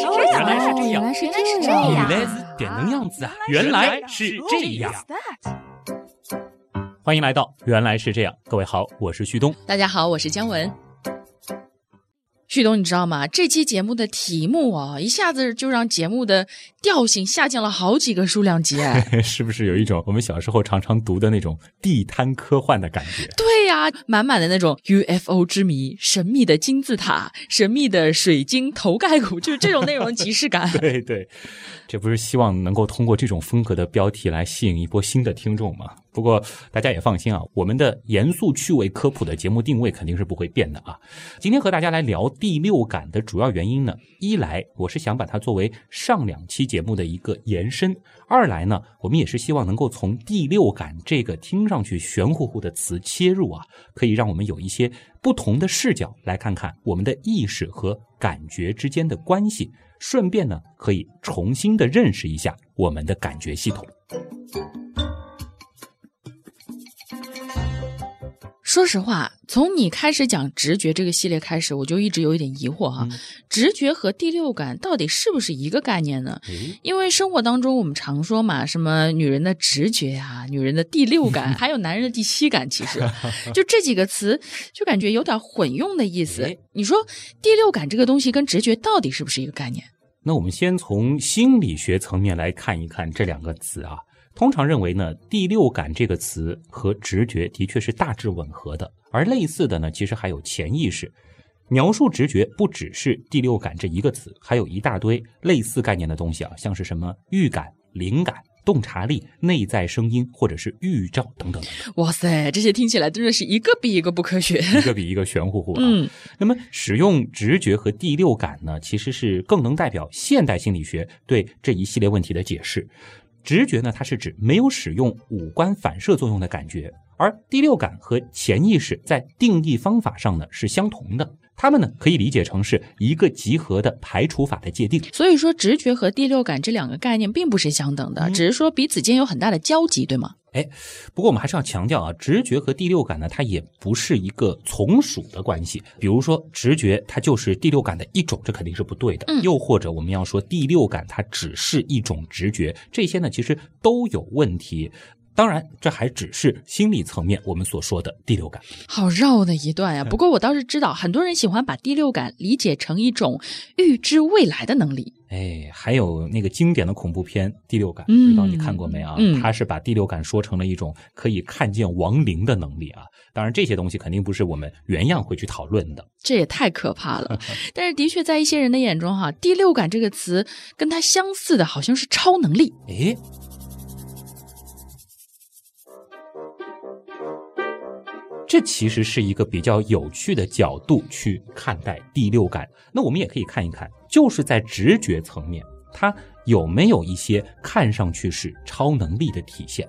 是这样，原来是这样，原来是原来是这样，原来是点能样子啊！原来是这样。欢迎来到原来是这样，各位好，我是旭东。大家好，我是姜文。旭东，你知道吗？这期节目的题目啊，一下子就让节目的调性下降了好几个数量级。哎 是不是有一种我们小时候常常读的那种地摊科幻的感觉？对呀、满满的那种 UFO 之谜、神秘的金字塔、神秘的水晶头盖骨，就是这种内容的即视感。对对，这不是希望能够通过这种风格的标题来吸引一波新的听众吗？不过大家也放心啊，我们的严肃趣味科普的节目定位肯定是不会变的啊。今天和大家来聊第六感的主要原因呢，一来我是想把它作为上两期节目的一个延伸，二来呢，我们也是希望能够从第六感这个听上去玄乎乎的词切入啊，可以让我们有一些不同的视角来看看我们的意识和感觉之间的关系，顺便呢可以重新的认识一下我们的感觉系统。说实话，从你开始讲直觉这个系列开始，我就一直有一点疑惑哈，嗯直觉和第六感到底是不是一个概念呢？诶因为生活当中我们常说嘛，什么女人的直觉啊，女人的第六感，还有男人的第七感，其实 就这几个词，就感觉有点混用的意思哎。你说第六感这个东西跟直觉到底是不是一个概念？那我们先从心理学层面来看一看这两个词啊。通常认为呢，第六感这个词和直觉的确是大致吻合的，而类似的呢，其实还有潜意识。描述直觉不只是第六感这一个词，还有一大堆类似概念的东西啊，像是什么预感、灵感、洞察力、内在声音，或者是预兆等等哇塞，这些听起来真的是一个比一个不科学。一个比一个玄乎乎啊。嗯，那么，使用直觉和第六感呢，其实是更能代表现代心理学对这一系列问题的解释。直觉呢，它是指没有使用五官反射作用的感觉，而第六感和潜意识在定义方法上呢是相同的。它们呢可以理解成是一个集合的排除法的界定。所以说直觉和第六感这两个概念并不是相等的，嗯只是说彼此间有很大的交集，对吗？不过我们还是要强调啊，直觉和第六感呢，它也不是一个从属的关系。比如说，直觉它就是第六感的一种，这肯定是不对的。嗯又或者我们要说第六感它只是一种直觉，这些呢其实都有问题。当然，这还只是心理层面我们所说的第六感。好绕的一段呀、不过我倒是知道，很多人喜欢把第六感理解成一种预知未来的能力。哎，还有那个经典的恐怖片《第六感》，嗯不知道你看过没啊？嗯他是把第六感说成了一种可以看见亡灵的能力啊。当然，这些东西肯定不是我们原样会去讨论的。这也太可怕了。但是的确，在一些人的眼中，哈，第六感这个词跟它相似的，好像是超能力。诶，这其实是一个比较有趣的角度去看待第六感。那我们也可以看一看，就是在直觉层面，它有没有一些看上去是超能力的体现？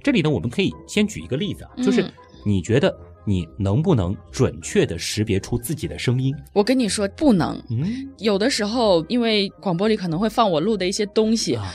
这里呢，我们可以先举一个例子啊，就是嗯你觉得你能不能准确的识别出自己的声音？我跟你说，不能。嗯有的时候，因为广播里可能会放我录的一些东西，啊，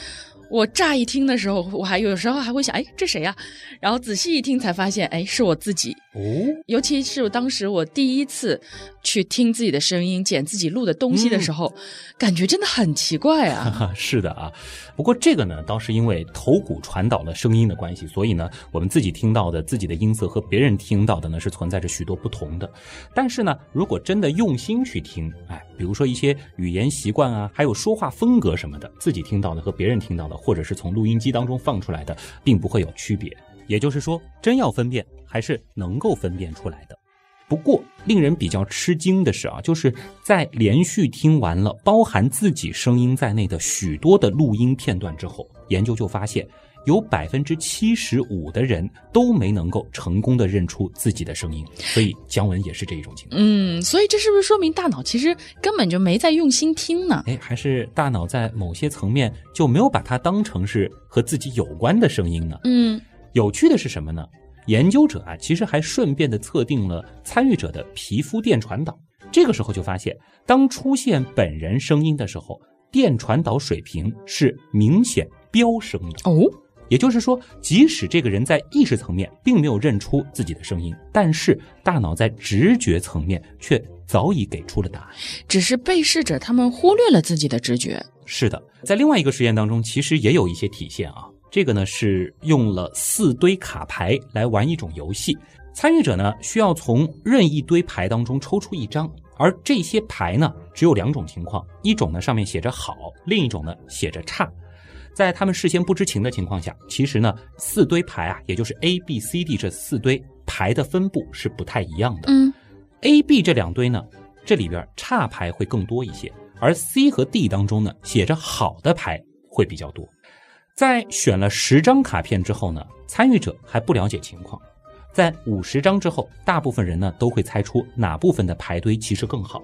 我乍一听的时候，我还有时候还会想，哎，这谁呀、然后仔细一听才发现，哎，是我自己。哦，尤其是当时我第一次去听自己的声音、剪自己录的东西的时候，感觉真的很奇怪啊。哈，是的啊。不过这个呢，倒是因为头骨传导了声音的关系，所以呢，我们自己听到的自己的音色和别人听到的呢是存在着许多不同的。但是呢，如果真的用心去听，哎，比如说一些语言习惯啊，还有说话风格什么的，自己听到的和别人听到的，或者是从录音机当中放出来的，并不会有区别。也就是说，真要分辨，还是能够分辨出来的。不过，令人比较吃惊的是啊，就是在连续听完了包含自己声音在内的许多的录音片段之后，研究就发现，有百分之七十五的人都没能够成功的认出自己的声音。所以姜文也是这一种情况。嗯，所以这是不是说明大脑其实根本就没在用心听呢？哎，还是大脑在某些层面就没有把它当成是和自己有关的声音呢？嗯，有趣的是什么呢？研究者啊，其实还顺便的测定了参与者的皮肤电传导。这个时候就发现，当出现本人声音的时候，电传导水平是明显飙升的。哦，也就是说，即使这个人在意识层面并没有认出自己的声音，但是大脑在直觉层面却早已给出了答案。只是被试者他们忽略了自己的直觉。是的，在另外一个实验当中，其实也有一些体现啊。这个呢是用了四堆卡牌来玩一种游戏，参与者呢需要从任意堆牌当中抽出一张，而这些牌呢只有两种情况，一种呢上面写着好，另一种呢写着差。在他们事先不知情的情况下，其实呢四堆牌啊，也就是 A、B、C、D 这四堆牌的分布是不太一样的。嗯，A、B 这两堆呢，这里边差牌会更多一些，而 C 和 D 当中呢写着好的牌会比较多。在选了十张卡片之后呢，参与者还不了解情况。在五十张之后，大部分人呢都会猜出哪部分的牌堆其实更好。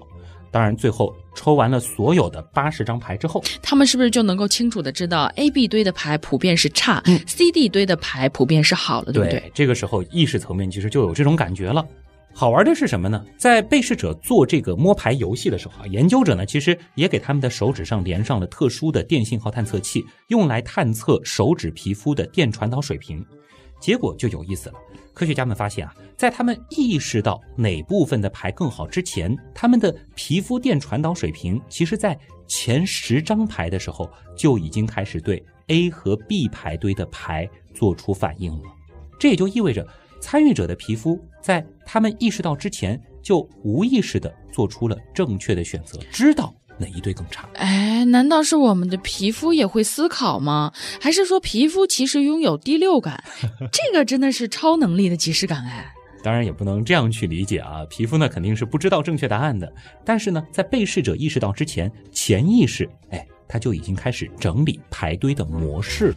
当然，最后抽完了所有的八十张牌之后，他们是不是就能够清楚的知道 A、B 堆的牌普遍是差、嗯 c D 堆的牌普遍是好了，对不对？这个时候意识层面其实就有这种感觉了。好玩的是什么呢？在被试者做这个摸牌游戏的时候啊，研究者呢其实也给他们的手指上连上了特殊的电信号探测器，用来探测手指皮肤的电传导水平。结果就有意思了，科学家们发现啊，在他们意识到哪部分的牌更好之前，他们的皮肤电传导水平其实在前十张牌的时候就已经开始对 A 和 B 牌堆的牌做出反应了。这也就意味着，参与者的皮肤在他们意识到之前，就无意识的做出了正确的选择，知道哪一堆更差。哎，难道是我们的皮肤也会思考吗？还是说皮肤其实拥有第六感？这个真的是超能力的即视感哎。当然也不能这样去理解啊，皮肤呢肯定是不知道正确答案的，但是呢，在被试者意识到之前，潜意识哎，他就已经开始整理排堆的模式了。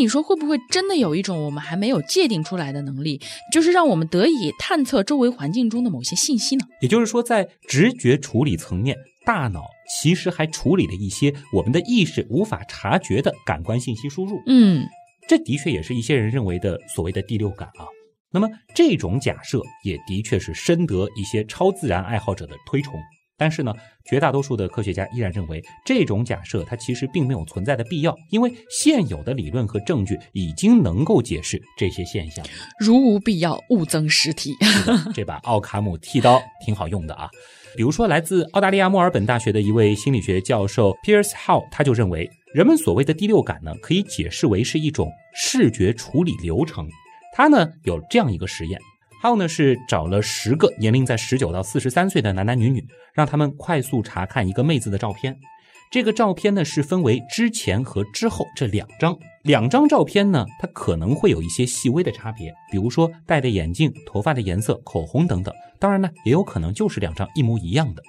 那你说会不会真的有一种我们还没有界定出来的能力，就是让我们得以探测周围环境中的某些信息呢？也就是说，在直觉处理层面，大脑其实还处理了一些我们的意识无法察觉的感官信息输入。嗯，这的确也是一些人认为的所谓的第六感啊。那么这种假设也的确是深得一些超自然爱好者的推崇。但是呢，绝大多数的科学家依然认为，这种假设它其实并没有存在的必要，因为现有的理论和证据已经能够解释这些现象。如无必要，勿增实体。这把奥卡姆剃刀挺好用的啊。比如说，来自澳大利亚墨尔本大学的一位心理学教授 Pierce Howe，他就认为，人们所谓的第六感呢，可以解释为是一种视觉处理流程。他呢有这样一个实验。还有呢，是找了十个年龄在十九到四十三岁的男男女女，让他们快速查看一个妹子的照片。这个照片呢是分为之前和之后这两张，两张照片呢，它可能会有一些细微的差别，比如说戴的眼镜、头发的颜色、口红等等。当然呢，也有可能就是两张一模一样的。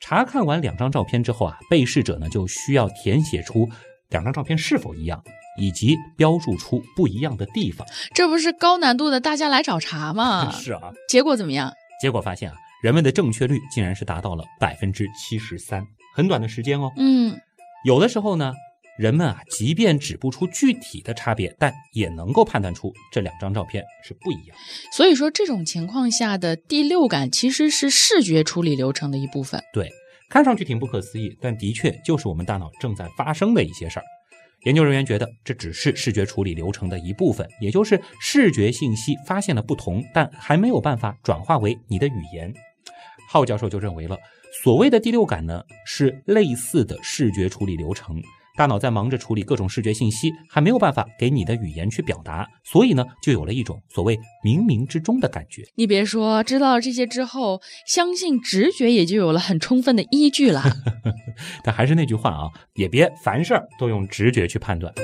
查看完两张照片之后啊，被试者呢就需要填写出两张照片是否一样。以及标注出不一样的地方，这不是高难度的大家来找茬吗？是啊，结果怎么样？结果发现啊，人们的正确率竟然是达到了百分之七十三，很短的时间哦。嗯，有的时候呢，人们啊，即便指不出具体的差别，但也能够判断出这两张照片是不一样。所以说，这种情况下的第六感其实是视觉处理流程的一部分。对，看上去挺不可思议，但的确就是我们大脑正在发生的一些事儿。研究人员觉得这只是视觉处理流程的一部分，也就是视觉信息发现了不同，但还没有办法转化为你的语言。浩教授就认为了，所谓的第六感呢，是类似的视觉处理流程。大脑在忙着处理各种视觉信息，还没有办法给你的语言去表达，所以呢，就有了一种所谓冥冥之中的感觉。你别说，知道了这些之后，相信直觉也就有了很充分的依据了。但还是那句话啊，也别凡事都用直觉去判断。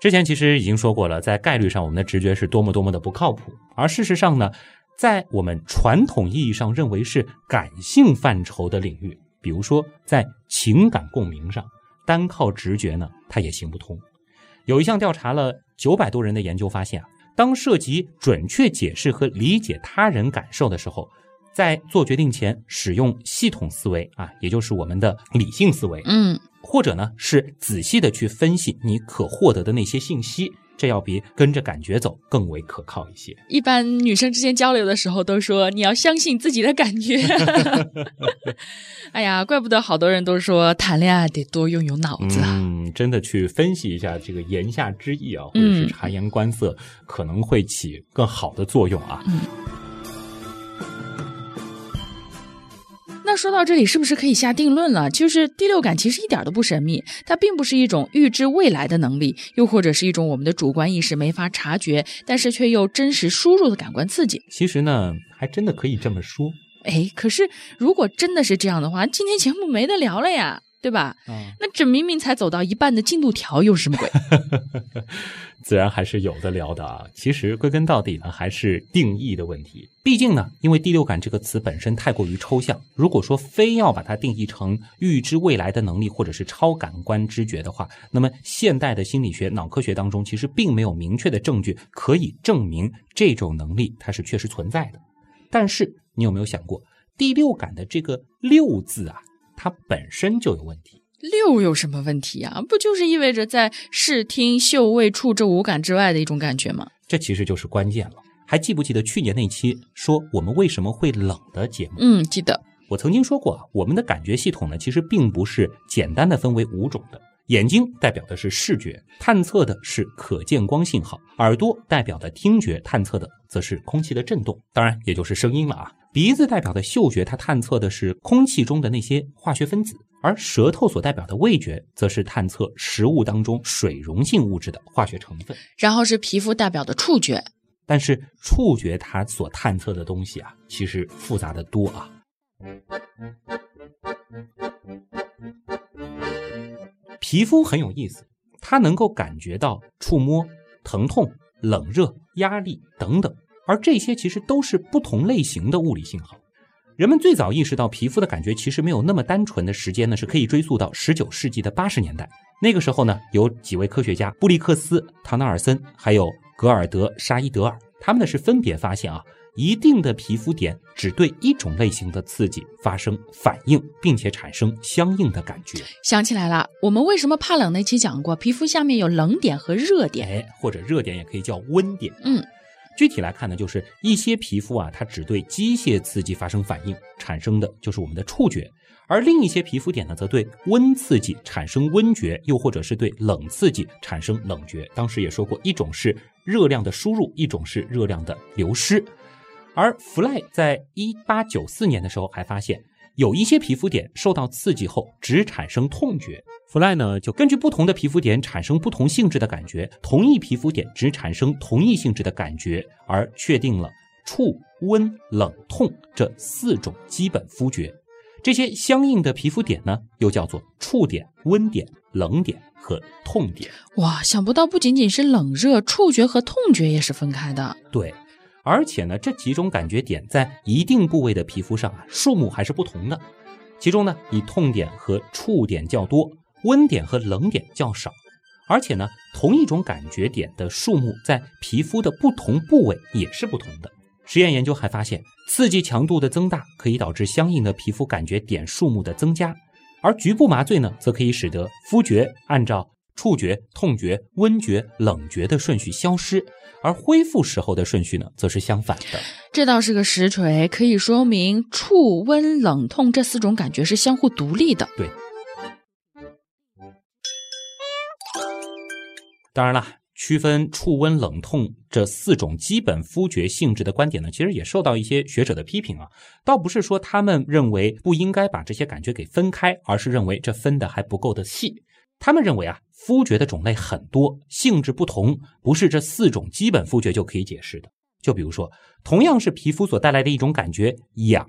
之前其实已经说过了，在概率上，我们的直觉是多么多么的不靠谱。而事实上呢，在我们传统意义上认为是感性范畴的领域，比如说在情感共鸣上，单靠直觉呢，它也行不通。有一项调查了九百多人的研究发现啊，当涉及准确解释和理解他人感受的时候，在做决定前使用系统思维啊，也就是我们的理性思维，嗯，或者呢是仔细的去分析你可获得的那些信息，这要比跟着感觉走更为可靠一些。一般女生之间交流的时候都说你要相信自己的感觉。哎呀，怪不得好多人都说谈恋爱得多用用脑子啊。嗯，真的去分析一下这个言下之意啊，或者是察言观色，可能会起更好的作用啊。嗯。那说到这里，是不是可以下定论了？就是第六感其实一点都不神秘，它并不是一种预知未来的能力，又或者是一种我们的主观意识没法察觉，但是却又真实输入的感官刺激。其实呢，还真的可以这么说。哎，可是如果真的是这样的话，今天节目没得聊了呀。对吧？嗯，那这明明才走到一半的进度条又是什么鬼？自然还是有的聊的啊。其实归根到底呢，还是定义的问题。毕竟呢，因为第六感这个词本身太过于抽象，如果说非要把它定义成预知未来的能力或者是超感官知觉的话，那么现代的心理学、脑科学当中其实并没有明确的证据可以证明这种能力它是确实存在的。但是你有没有想过，第六感的这个“六”字啊？它本身就有问题，六有什么问题啊？不就是意味着在视听嗅味触这五感之外的一种感觉吗？这其实就是关键了。还记不记得去年那期说我们为什么会冷的节目？嗯，记得。我曾经说过，我们的感觉系统呢，其实并不是简单的分为五种的。眼睛代表的是视觉，探测的是可见光信号；耳朵代表的听觉，探测的则是空气的震动，当然也就是声音了啊。鼻子代表的嗅觉，它探测的是空气中的那些化学分子；而舌头所代表的味觉，则是探测食物当中水溶性物质的化学成分。然后是皮肤代表的触觉，但是触觉它所探测的东西啊，其实复杂的多啊。皮肤很有意思，它能够感觉到触摸、疼痛、冷热、压力等等。而这些其实都是不同类型的物理信号。人们最早意识到皮肤的感觉其实没有那么单纯的时间呢，是可以追溯到十九世纪的八十年代。那个时候呢，有几位科学家布利克斯、唐纳尔森，还有格尔德沙伊德尔，他们呢是分别发现啊，一定的皮肤点只对一种类型的刺激发生反应，并且产生相应的感觉。想起来了，我们为什么怕冷那期讲过，皮肤下面有冷点和热点，哎，或者热点也可以叫温点。嗯。具体来看呢，就是一些皮肤啊，它只对机械刺激发生反应，产生的就是我们的触觉；而另一些皮肤点呢，则对温刺激产生温觉，又或者是对冷刺激产生冷觉。当时也说过，一种是热量的输入，一种是热量的流失。而弗赖在一八九四年的时候还发现。有一些皮肤点受到刺激后只产生痛觉，弗赖呢就根据不同的皮肤点产生不同性质的感觉，同一皮肤点只产生同一性质的感觉，而确定了触、温、冷、痛这四种基本肤觉。这些相应的皮肤点呢，又叫做触点、温点、冷点和痛点。哇，想不到不仅仅是冷热，触觉和痛觉也是分开的。对。而且呢，这几种感觉点在一定部位的皮肤上啊，数目还是不同的。其中呢，以痛点和触点较多，温点和冷点较少。而且呢，同一种感觉点的数目在皮肤的不同部位也是不同的。实验研究还发现，刺激强度的增大可以导致相应的皮肤感觉点数目的增加，而局部麻醉呢，则可以使得肤觉按照。触觉、痛觉、温觉、冷觉的顺序消失，而恢复时候的顺序呢，则是相反的。这倒是个实锤，可以说明触、温、冷、痛这四种感觉是相互独立的。对。当然了，区分触、温、冷、痛这四种基本肤觉性质的观点呢，其实也受到一些学者的批评啊。倒不是说他们认为不应该把这些感觉给分开，而是认为这分的还不够的细。他们认为啊，肤觉的种类很多，性质不同，不是这四种基本肤觉就可以解释的。就比如说，同样是皮肤所带来的一种感觉痒，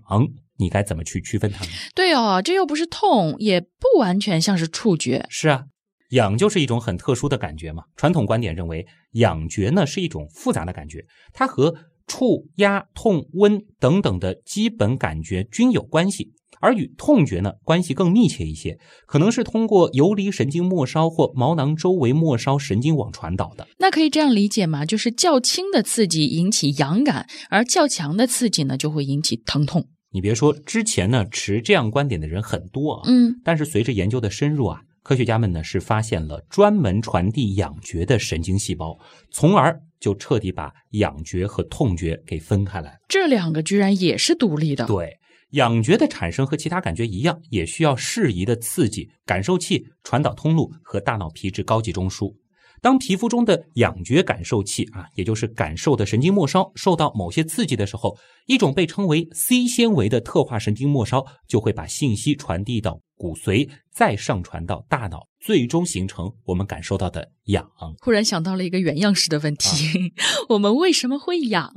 你该怎么去区分它们？对哦，这又不是痛，也不完全像是触觉。是啊，痒就是一种很特殊的感觉嘛。传统观点认为，痒觉呢是一种复杂的感觉，它和触、压、痛、温等等的基本感觉均有关系。而与痛觉呢关系更密切一些，可能是通过游离神经末梢或毛囊周围末梢神经网传导的。那可以这样理解吗？就是较轻的刺激引起痒感，而较强的刺激呢就会引起疼痛。你别说，之前呢持这样观点的人很多啊，嗯，但是随着研究的深入啊，科学家们呢是发现了专门传递痒觉的神经细胞，从而就彻底把痒觉和痛觉给分开来。这两个居然也是独立的。对，痒觉的产生和其他感觉一样，也需要适宜的刺激、感受器、传导通路和大脑皮质高级中枢。当皮肤中的痒觉感受器啊，也就是感受的神经末梢受到某些刺激的时候，一种被称为 C 纤维的特化神经末梢就会把信息传递到骨髓，再上传到大脑，最终形成我们感受到的痒。忽然想到了一个原样式的问题：我们为什么会痒？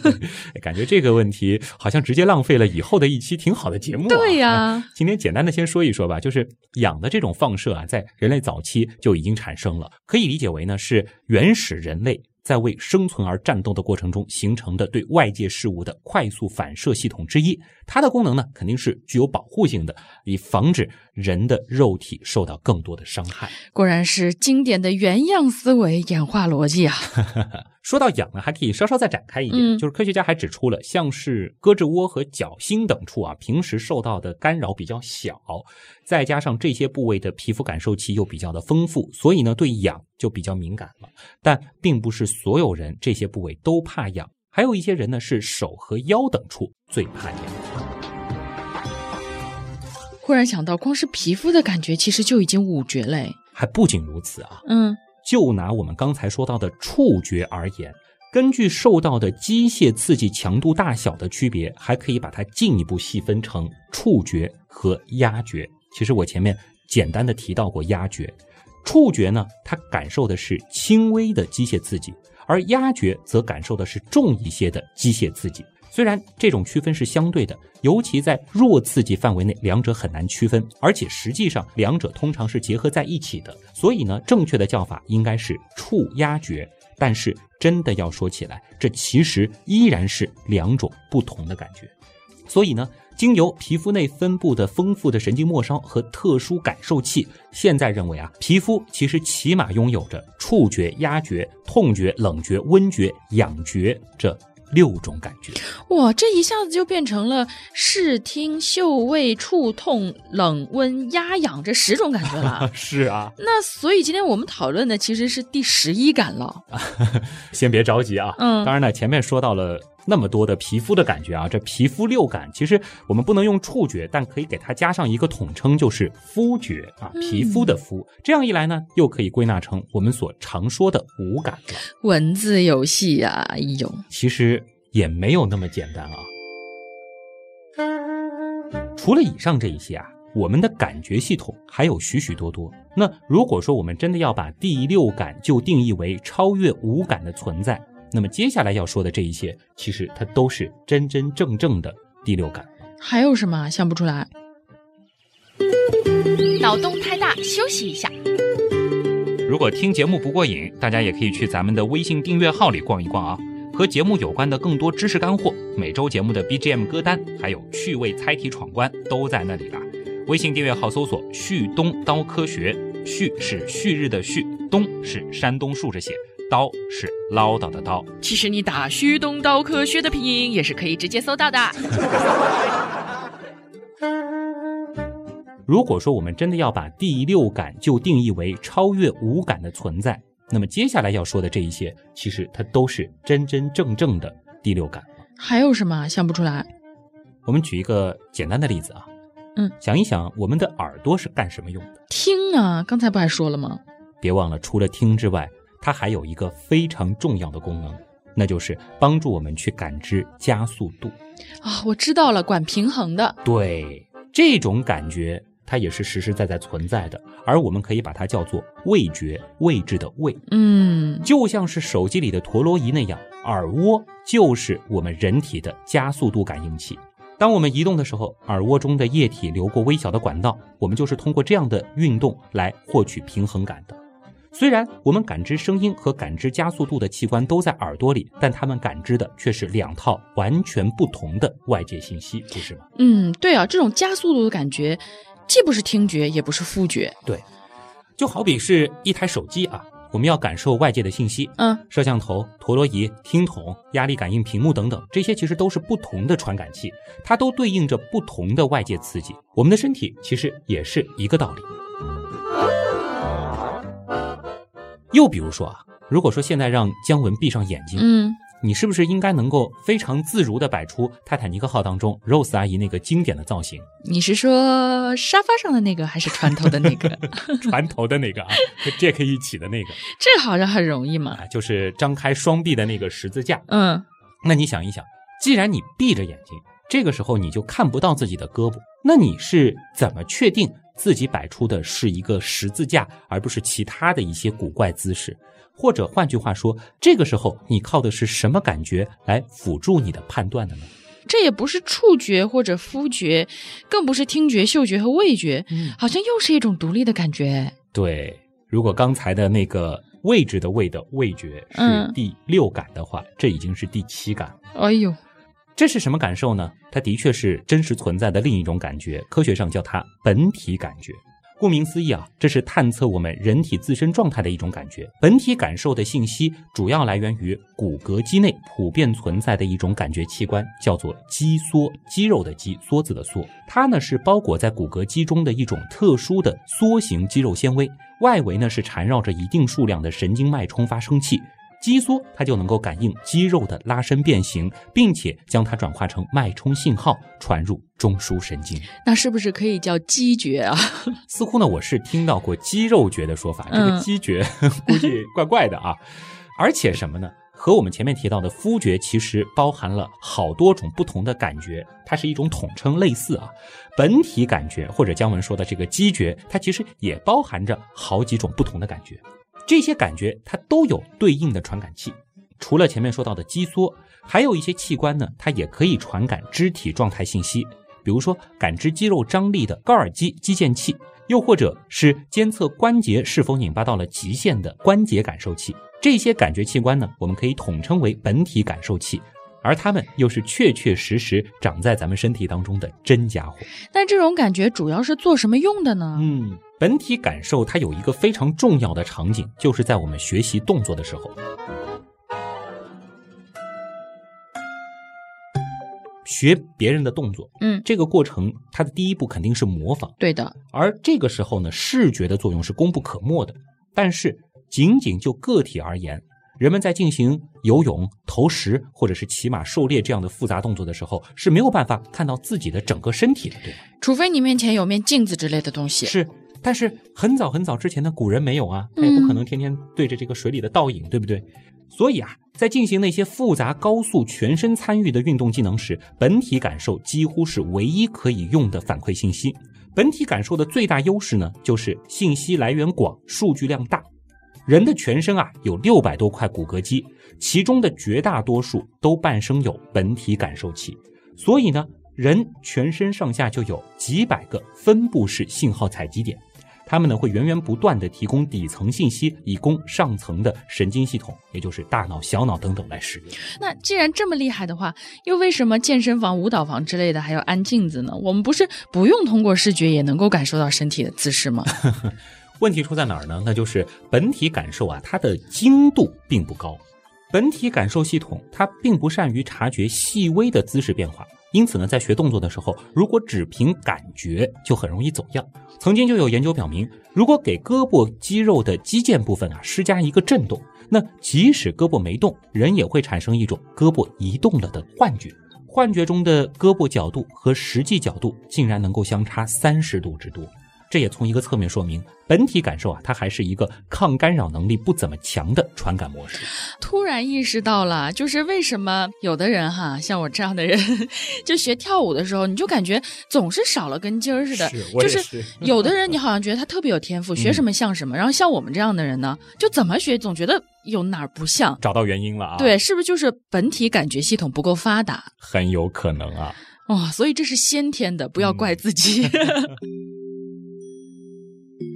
感觉这个问题好像直接浪费了以后的一期挺好的节目。对呀，今天简单的先说一说吧，就是痒的这种放射啊，在人类早期就已经产生了，可以理解为呢是原始人类。在为生存而战斗的过程中形成的对外界事物的快速反射系统之一，它的功能呢肯定是具有保护性的，以防止人的肉体受到更多的伤害。果然是经典的原样思维演化逻辑啊！说到痒呢，还可以稍稍再展开一点，就是科学家还指出了，像是胳肢窝和脚心等处啊，平时受到的干扰比较小，再加上这些部位的皮肤感受器又比较的丰富，所以呢，对痒就比较敏感了。但并不是所有人这些部位都怕痒，还有一些人呢是手和腰等处最怕痒。忽然想到，光是皮肤的感觉其实就已经五绝嘞。还不仅如此啊，嗯。就拿我们刚才说到的触觉而言，根据受到的机械刺激强度大小的区别，还可以把它进一步细分成触觉和压觉。其实我前面简单的提到过压觉，触觉呢，它感受的是轻微的机械刺激，而压觉则感受的是重一些的机械刺激。虽然这种区分是相对的，尤其在弱刺激范围内，两者很难区分，而且实际上两者通常是结合在一起的。所以呢，正确的叫法应该是触压觉。但是真的要说起来，这其实依然是两种不同的感觉。所以呢，经由皮肤内分布的丰富的神经末梢和特殊感受器，现在认为啊，皮肤其实起码拥有着触觉、压觉、痛觉、冷觉、温觉、痒觉这。六种感觉，哇，这一下子就变成了视听嗅味触痛冷温压痒这十种感觉了。是啊，那所以今天我们讨论的其实是第十一感了。先别着急啊，嗯，当然呢，前面说到了。那么多的皮肤的感觉啊，这皮肤六感其实我们不能用触觉，但可以给它加上一个统称，就是肤觉啊，皮肤的肤。这样一来呢，又可以归纳成我们所常说的五感了。文字游戏啊，哎呦，其实也没有那么简单啊。除了以上这一些啊，我们的感觉系统还有许许多多。那如果说我们真的要把第六感就定义为超越五感的存在。那么接下来要说的这一切，其实它都是真真正正的第六感。还有什么想不出来？脑洞太大，休息一下。如果听节目不过瘾，大家也可以去咱们的微信订阅号里逛一逛啊。和节目有关的更多知识干货，每周节目的 BGM 歌单，还有趣味猜题闯关，都在那里了。微信订阅号搜索“旭东刀科学”，旭是旭日的旭，东是山东竖着写。刀是唠叨的刀，其实你打“旭东刀科学”的拼音也是可以直接搜到的。如果说我们真的要把第六感就定义为超越五感的存在，那么接下来要说的这一些，其实它都是真真正正的第六感。还有什么想不出来？我们举一个简单的例子啊，嗯，想一想，我们的耳朵是干什么用的？听啊，刚才不还说了吗？别忘了，除了听之外。它还有一个非常重要的功能，那就是帮助我们去感知加速度。啊，我知道了，管平衡的。对，这种感觉它也是实实在在存在的，而我们可以把它叫做味觉，位置的位。嗯，就像是手机里的陀螺仪那样，耳蜗就是我们人体的加速度感应器。当我们移动的时候，耳蜗中的液体流过微小的管道，我们就是通过这样的运动来获取平衡感的。虽然我们感知声音和感知加速度的器官都在耳朵里，但他们感知的却是两套完全不同的外界信息，不是吗？嗯，对啊，这种加速度的感觉，既不是听觉，也不是触觉。对，就好比是一台手机啊，我们要感受外界的信息，嗯，摄像头、陀螺仪、听筒、压力感应屏幕等等，这些其实都是不同的传感器，它都对应着不同的外界刺激。我们的身体其实也是一个道理。又比如说啊，如果说现在让姜文闭上眼睛，嗯，你是不是应该能够非常自如的摆出泰坦尼克号当中 Rose 阿姨那个经典的造型，你是说沙发上的那个，还是船头的那个？船头的那个啊，和 Jack 一起的那个这好像很容易嘛。啊，就是张开双臂的那个十字架。嗯，那你想一想，既然你闭着眼睛，这个时候你就看不到自己的胳膊，那你是怎么确定自己摆出的是一个十字架，而不是其他的一些古怪姿势？或者换句话说，这个时候你靠的是什么感觉来辅助你的判断的呢？这也不是触觉或者肤觉，更不是听觉、嗅觉和味觉，嗯，好像又是一种独立的感觉。对。如果刚才的那个位置的位的味觉是嗯第六感的话，这已经是第七感了。哎呦，这是什么感受呢？它的确是真实存在的另一种感觉，科学上叫它本体感觉。顾名思义啊，这是探测我们人体自身状态的一种感觉。本体感受的信息主要来源于骨骼肌内普遍存在的一种感觉器官，叫做肌梭，肌肉的肌，梭子的梭。它呢是包裹在骨骼肌中的一种特殊的梭形肌肉纤维，外围呢是缠绕着一定数量的神经脉冲发生器。肌梭它就能够感应肌肉的拉伸变形，并且将它转化成脉冲信号传入中枢神经。那是不是可以叫肌觉啊？似乎呢，我是听到过肌肉觉的说法，这个嗯肌觉估计怪怪的啊。而且什么呢？和我们前面提到的肤觉其实包含了好多种不同的感觉，它是一种统称，类似啊。本体感觉或者姜文说的这个肌觉，它其实也包含着好几种不同的感觉。这些感觉它都有对应的传感器。除了前面说到的肌梭，还有一些器官呢，它也可以传感肢体状态信息，比如说感知肌肉张力的高尔基肌腱器，又或者是监测关节是否拧巴到了极限的关节感受器。这些感觉器官呢，我们可以统称为本体感受器，而它们又是确确实实长在咱们身体当中的真家伙。但这种感觉主要是做什么用的呢？嗯，本体感受它有一个非常重要的场景，就是在我们学习动作的时候。学别人的动作，嗯，这个过程它的第一步肯定是模仿，对的，而这个时候呢，视觉的作用是功不可没的。但是，仅仅就个体而言，人们在进行游泳、投石或者是骑马、狩猎这样的复杂动作的时候，是没有办法看到自己的整个身体的，对吧？除非你面前有面镜子之类的东西。是，但是很早很早之前的古人没有啊，他也不可能天天对着这个水里的倒影，对不对？所以啊，在进行那些复杂、高速、全身参与的运动技能时，本体感受几乎是唯一可以用的反馈信息。本体感受的最大优势呢，就是信息来源广、数据量大。人的全身啊有六百多块骨骼肌，其中的绝大多数都伴生有本体感受器，所以呢，人全身上下就有几百个分布式信号采集点，它们呢会源源不断的提供底层信息，以供上层的神经系统，也就是大脑、小脑等等来使用。那既然这么厉害的话，又为什么健身房、舞蹈房之类的还要安镜子呢？我们不是不用通过视觉也能够感受到身体的姿势吗？问题出在哪儿呢？那就是本体感受啊，它的精度并不高。本体感受系统它并不善于察觉细微的姿势变化，因此呢，在学动作的时候，如果只凭感觉，就很容易走样。曾经就有研究表明，如果给胳膊肌肉的肌腱部分啊施加一个震动，那即使胳膊没动，人也会产生一种胳膊移动了的幻觉。幻觉中的胳膊角度和实际角度竟然能够相差三十度之多。这也从一个侧面说明，本体感受啊，它还是一个抗干扰能力不怎么强的传感模式。突然意识到了，就是为什么有的人哈，像我这样的人，就学跳舞的时候，你就感觉总是少了根筋儿似的。我就是有的人，你好像觉得他特别有天赋，学什么像什么。然后像我们这样的人呢，就怎么学总觉得有哪儿不像。找到原因了啊！对，，是不是就是本体感觉系统不够发达？很有可能啊。哦，所以这是先天的，不要怪自己。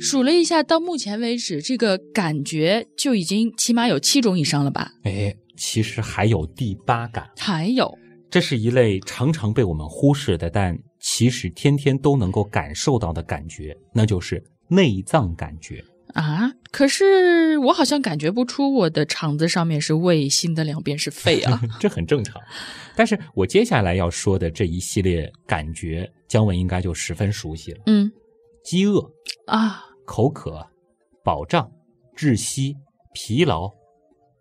数了一下，到目前为止，这个感觉就已经起码有七种以上了吧？哎，其实还有第八感，还有，这是一类常常被我们忽视的，但其实天天都能够感受到的感觉，那就是内脏感觉。啊，可是我好像感觉不出我的肠子上面是胃，心的两边是肺啊。这很正常。但是我接下来要说的这一系列感觉，姜文应该就十分熟悉了：嗯饥饿、啊，口渴、饱胀、窒息、疲劳、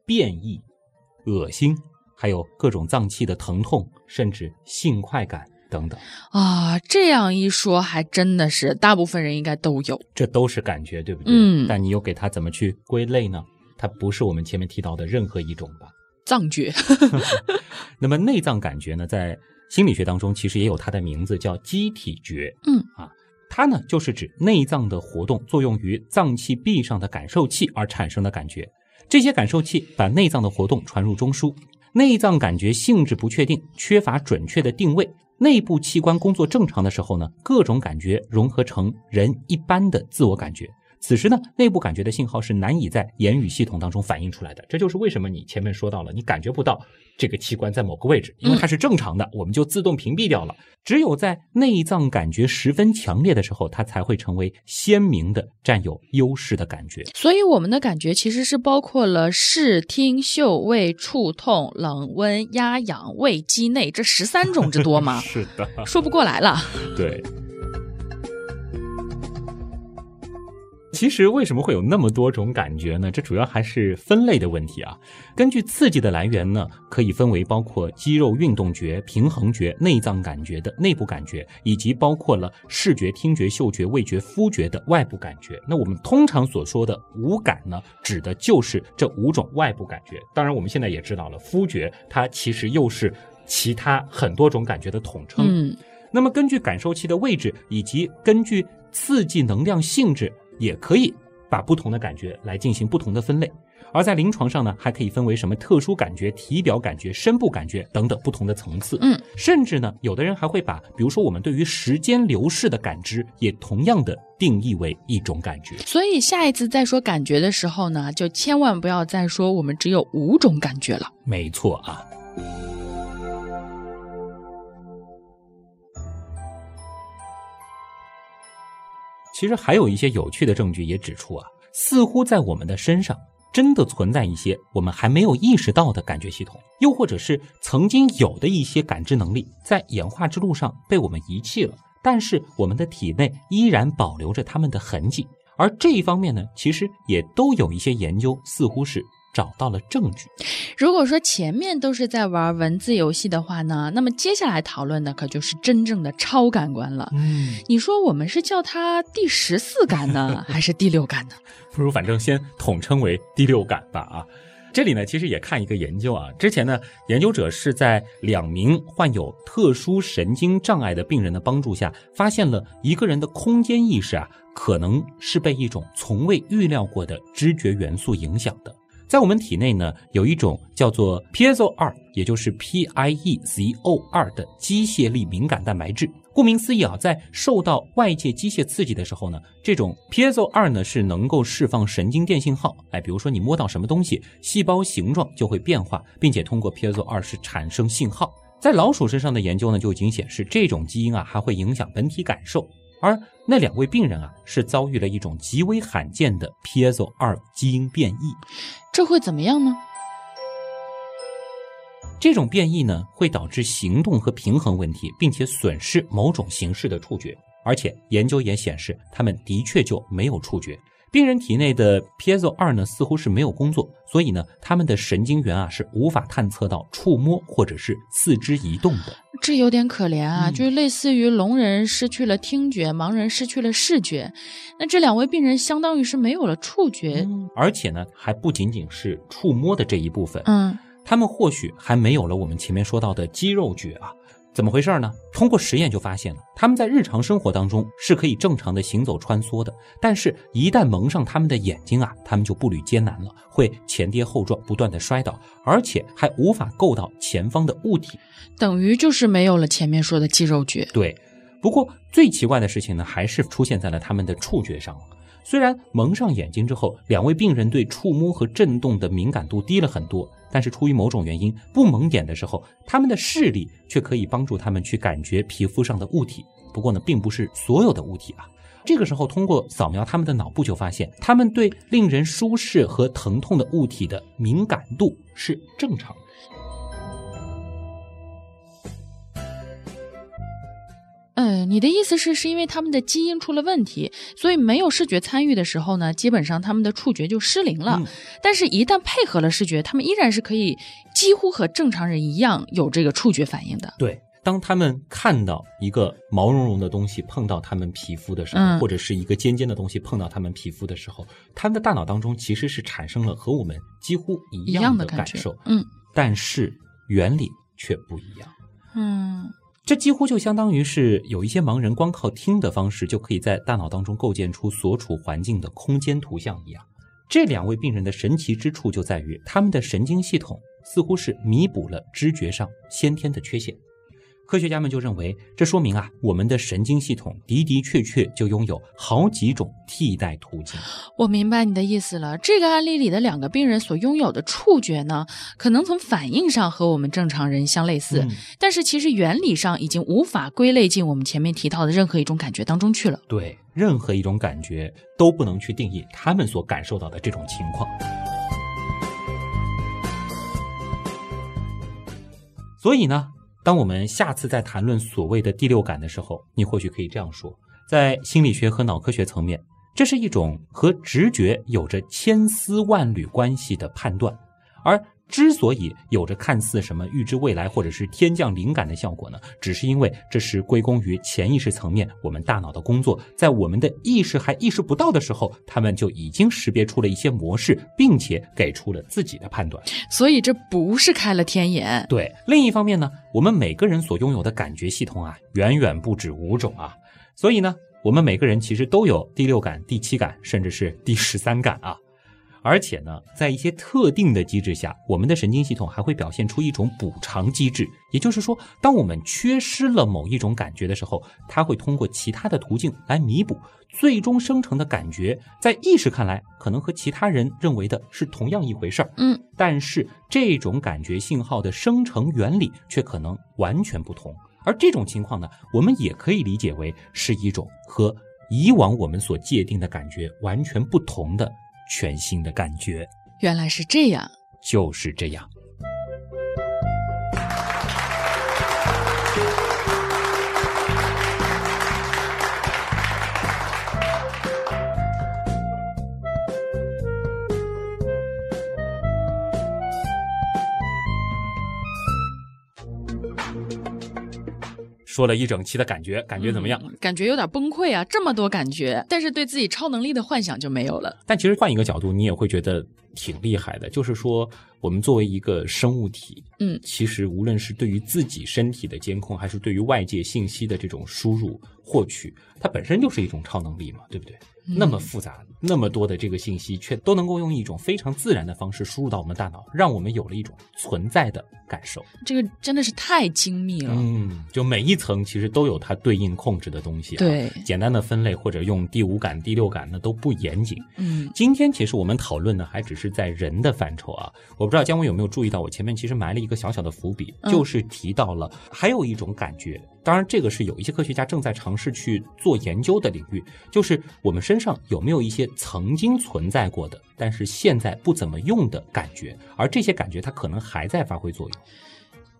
变异、恶心，还有各种脏器的疼痛，甚至性快感等等。啊，这样一说，还真的是大部分人应该都有。这都是感觉，对不对？嗯但你又给它怎么去归类呢？它不是我们前面提到的任何一种吧？脏觉，那么内脏感觉呢，在心理学当中其实也有它的名字，叫机体觉。嗯啊，它呢就是指内脏的活动作用于脏器壁上的感受器而产生的感觉。这些感受器把内脏的活动传入中枢，内脏感觉性质不确定，缺乏准确的定位。内部器官工作正常的时候呢，各种感觉融合成人一般的自我感觉。此时呢，内部感觉的信号是难以在言语系统当中反映出来的。这就是为什么你前面说到了，你感觉不到这个器官在某个位置，因为它是正常的，我们就自动屏蔽掉了。只有在内脏感觉十分强烈的时候，它才会成为鲜明的、占有优势的感觉。所以我们的感觉其实是包括了视听嗅味触痛冷温压痒味肌内这十三种之多吗？是的，说不过来了。对。其实为什么会有那么多种感觉呢？这主要还是分类的问题啊。根据刺激的来源呢，可以分为包括肌肉运动觉、平衡觉、内脏感觉的内部感觉，以及包括了视觉、听觉、嗅觉、味觉、肤觉的外部感觉。那我们通常所说的五感呢，指的就是这五种外部感觉。当然，我们现在也知道了，肤觉它其实又是其他很多种感觉的统称。嗯，那么根据感受器的位置以及根据刺激能量性质，也可以把不同的感觉来进行不同的分类。而在临床上呢，还可以分为什么特殊感觉、体表感觉、深部感觉等等不同的层次。嗯，甚至呢，有的人还会把，比如说我们对于时间流逝的感知，也同样的定义为一种感觉。所以下一次再说感觉的时候呢，就千万不要再说我们只有五种感觉了。没错啊。其实还有一些有趣的证据也指出啊，似乎在我们的身上真的存在一些我们还没有意识到的感觉系统，又或者是曾经有的一些感知能力，在演化之路上被我们遗弃了，但是我们的体内依然保留着它们的痕迹。而这一方面呢，其实也都有一些研究，似乎是找到了证据。如果说前面都是在玩文字游戏的话呢，那么接下来讨论的可就是真正的超感官了。嗯，你说我们是叫它第十四感呢，还是第六感呢？不如反正先统称为第六感吧啊。这里呢，其实也看一个研究啊。之前呢，研究者是在两名患有特殊神经障碍的病人的帮助下，发现了一个人的空间意识啊，可能是被一种从未预料过的知觉元素影响的。在我们体内呢，有一种叫做 piezo 二，也就是 P I E Z O 二的机械力敏感蛋白质。顾名思义啊，在受到外界机械刺激的时候呢，这种 piezo 二呢是能够释放神经电信号。哎，比如说你摸到什么东西，细胞形状就会变化，并且通过 piezo 二是产生信号。在老鼠身上的研究呢，就已经显示这种基因啊还会影响本体感受。而那两位病人啊，是遭遇了一种极为罕见的 piezo 二基因变异。这会怎么样呢？这种变异呢，会导致行动和平衡问题，并且损失某种形式的触觉。而且研究也显示，他们的确就没有触觉。病人体内的 piezo 二呢，似乎是没有工作，所以呢，他们的神经元啊是无法探测到触摸或者是四肢移动的。这有点可怜啊，嗯就是类似于聋人失去了听觉，盲人失去了视觉。那这两位病人相当于是没有了触觉。而且呢，还不仅仅是触摸的这一部分，嗯他们或许还没有了我们前面说到的肌肉觉啊。怎么回事呢？通过实验就发现了，他们在日常生活当中是可以正常的行走穿梭的，但是，一旦蒙上他们的眼睛啊，他们就步履艰难了，会前跌后撞，不断的摔倒，而且还无法够到前方的物体。等于就是没有了前面说的肌肉觉。对，不过最奇怪的事情呢，还是出现在了他们的触觉上。虽然蒙上眼睛之后，两位病人对触摸和震动的敏感度低了很多，但是出于某种原因，不蒙眼的时候，他们的视力却可以帮助他们去感觉皮肤上的物体。不过呢，并不是所有的物体啊。这个时候，通过扫描他们的脑部，就发现他们对令人舒适和疼痛的物体的敏感度是正常的。嗯，你的意思是，是因为他们的基因出了问题，所以没有视觉参与的时候呢，基本上他们的触觉就失灵了。嗯但是，一旦配合了视觉，他们依然是可以几乎和正常人一样有这个触觉反应的。对，当他们看到一个毛茸茸的东西碰到他们皮肤的时候，嗯或者是一个尖尖的东西碰到他们皮肤的时候，他们的大脑当中其实是产生了和我们几乎一一样的感受，嗯但是原理却不一样。嗯，这几乎就相当于是有一些盲人光靠听的方式，就可以在大脑当中构建出所处环境的空间图像一样。这两位病人的神奇之处就在于，他们的神经系统似乎是弥补了知觉上先天的缺陷。科学家们就认为，这说明啊，我们的神经系统的的确确就拥有好几种替代途径。我明白你的意思了。这个案例里的两个病人所拥有的触觉呢，可能从反应上和我们正常人相类似，嗯但是其实原理上已经无法归类进我们前面提到的任何一种感觉当中去了。对，任何一种感觉都不能去定义他们所感受到的这种情况。所以呢，当我们下次再谈论所谓的第六感的时候，你或许可以这样说：在心理学和脑科学层面，这是一种和直觉有着千丝万缕关系的判断，而之所以有着看似什么预知未来或者是天降灵感的效果呢，只是因为这是归功于潜意识层面我们大脑的工作，在我们的意识还意识不到的时候，他们就已经识别出了一些模式，并且给出了自己的判断。所以这不是开了天眼。对，另一方面呢，我们每个人所拥有的感觉系统啊，远远不止五种啊，所以呢，我们每个人其实都有第六感、第七感，甚至是第十三感啊。而且呢，在一些特定的机制下，我们的神经系统还会表现出一种补偿机制，也就是说，当我们缺失了某一种感觉的时候，它会通过其他的途径来弥补，最终生成的感觉，在意识看来，可能和其他人认为的是同样一回事儿。嗯，但是这种感觉信号的生成原理却可能完全不同。而这种情况呢，我们也可以理解为是一种和以往我们所界定的感觉完全不同的全新的感觉。原来是这样。就是这样。说了一整期的感觉，感觉怎么样？嗯感觉有点崩溃啊！这么多感觉，但是对自己超能力的幻想就没有了。但其实换一个角度，你也会觉得挺厉害的。就是说，我们作为一个生物体，嗯其实无论是对于自己身体的监控，还是对于外界信息的这种输入获取，它本身就是一种超能力嘛，对不对？那么复杂，那么多的这个信息，却都能够用一种非常自然的方式输入到我们大脑，让我们有了一种存在的感受。这个真的是太精密了。嗯，就每一层其实都有它对应控制的东西、啊。对简单的分类或者用第五感、第六感，那都不严谨。嗯，今天其实我们讨论的还只是在人的范畴啊，我不知道姜文有没有注意到，我前面其实埋了一个小小的伏笔，嗯就是提到了还有一种感觉，当然这个是有一些科学家正在尝试去做研究的领域，就是我们身上有没有一些曾经存在过的，但是现在不怎么用的感觉，而这些感觉它可能还在发挥作用。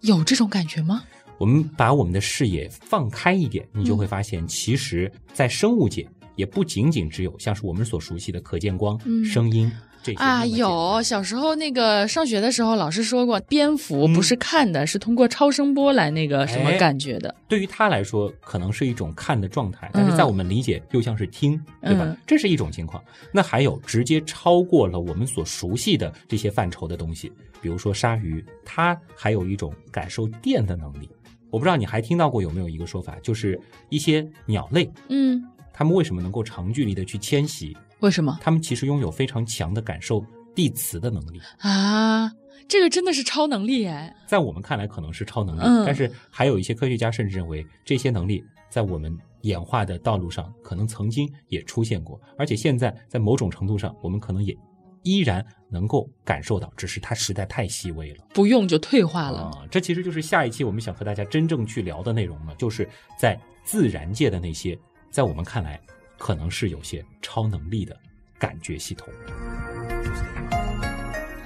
有这种感觉吗？我们把我们的视野放开一点，你就会发现，其实，在生物界也不仅仅只有像是我们所熟悉的可见光、嗯声音啊，有小时候那个上学的时候，老师说过，蝙蝠嗯不是看的，是通过超声波来那个什么哎感觉的。对于他来说，可能是一种看的状态，但是在我们理解又像是听，对吧嗯？这是一种情况。那还有直接超过了我们所熟悉的这些范畴的东西，比如说鲨鱼，它还有一种感受电的能力。我不知道你还听到过有没有一个说法，就是一些鸟类，嗯，它们为什么能够长距离的去迁徙？为什么他们其实拥有非常强的感受地磁的能力。啊？这个真的是超能力哎！在我们看来可能是超能力，嗯但是还有一些科学家甚至认为这些能力在我们演化的道路上可能曾经也出现过，而且现在在某种程度上我们可能也依然能够感受到，只是它实在太细微了不用就退化了。啊、这其实就是下一期我们想和大家真正去聊的内容了，就是在自然界的那些在我们看来可能是有些超能力的感觉系统。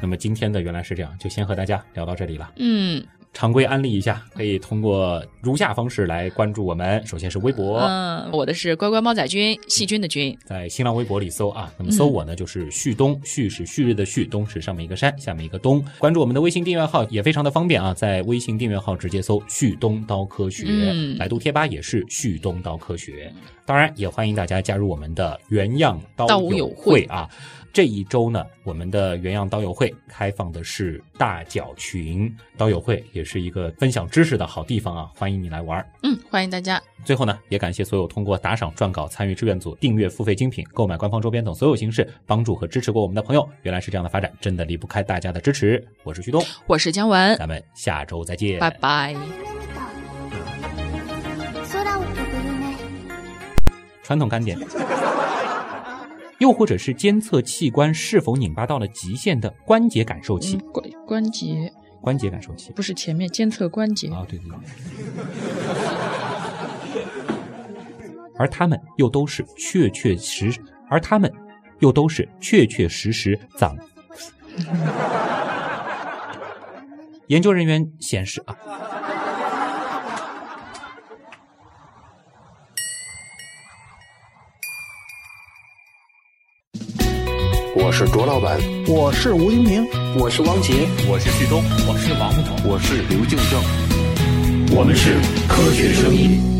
那么今天的原来是这样，就先和大家聊到这里了。嗯，常规安利一下，可以通过如下方式来关注我们。首先是微博，嗯，我的是乖乖猫仔君，细菌的菌，在新浪微博里搜啊，那么搜我呢就是旭东，旭是旭日的旭，东是上面一个山，下面一个东。关注我们的微信订阅号也非常的方便啊，在微信订阅号直接搜旭东刀科学，嗯百度贴吧也是旭东刀科学。当然，也欢迎大家加入我们的原样刀友会啊。这一周呢，我们的原样刀友会开放的是大脚群，刀友会也是一个分享知识的好地方啊，欢迎你来玩。嗯，欢迎大家。最后呢，也感谢所有通过打赏、撰稿、参与志愿组、订阅、付费精品、购买官方周边等所有形式帮助和支持过我们的朋友。原来是这样的发展，真的离不开大家的支持。我是旭东，我是姜文，咱们下周再见，拜拜。传统干点，又或者是监测器官是否拧巴到了极限的关节感受器。嗯关关节关节感受器不是前面监测关节，啊，对对对。而他们又都是确确实，而他们又都是确确实实长。研究人员显示啊，我是卓老板，我是吴金平，我是汪杰，我是旭东，我是王木头，我是刘敬正。我们是科学声音。